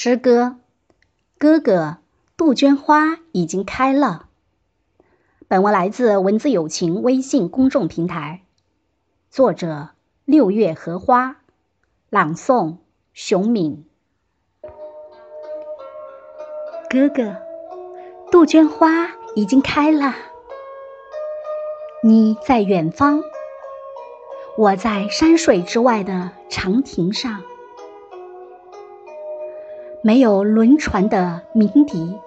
诗歌，哥哥，杜鹃花已经开了。本文来自文字友情微信公众平台，作者六月荷花，朗诵熊敏。哥哥，杜鹃花已经开了。你在远方，我在山水之外的长亭上。没有轮船的鸣笛，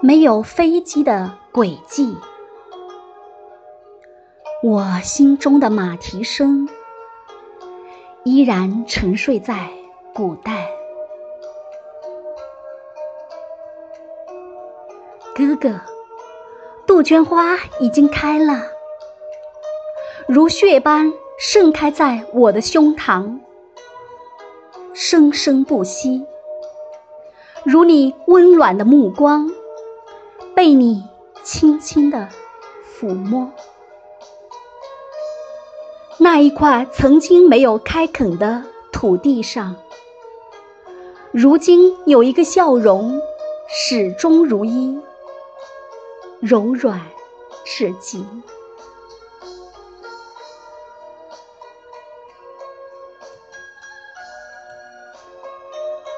没有飞机的轨迹，我心中的马蹄声依然沉睡在古代。哥哥，杜鹃花已经开了，如血般盛开在我的胸膛。生生不息，如你温暖的目光，被你轻轻的抚摸。那一块曾经没有开垦的土地上，如今有一个笑容，始终如一，柔软至极。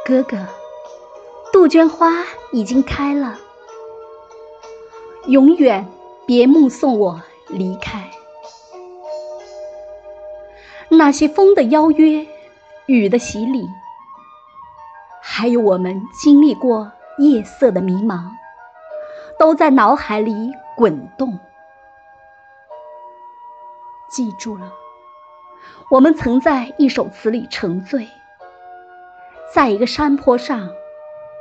哥哥，杜鹃花已经开了，永远别目送我离开。那些风的邀约，雨的洗礼，还有我们经历过夜色的迷茫，都在脑海里滚动。记住了，我们曾在一首词里沉醉。在一个山坡上，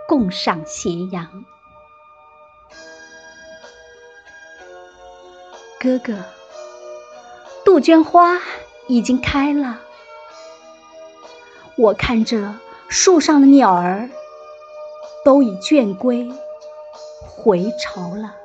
共赏斜阳。哥哥，杜鹃花已经开了。我看着树上的鸟儿，都已倦归回巢了。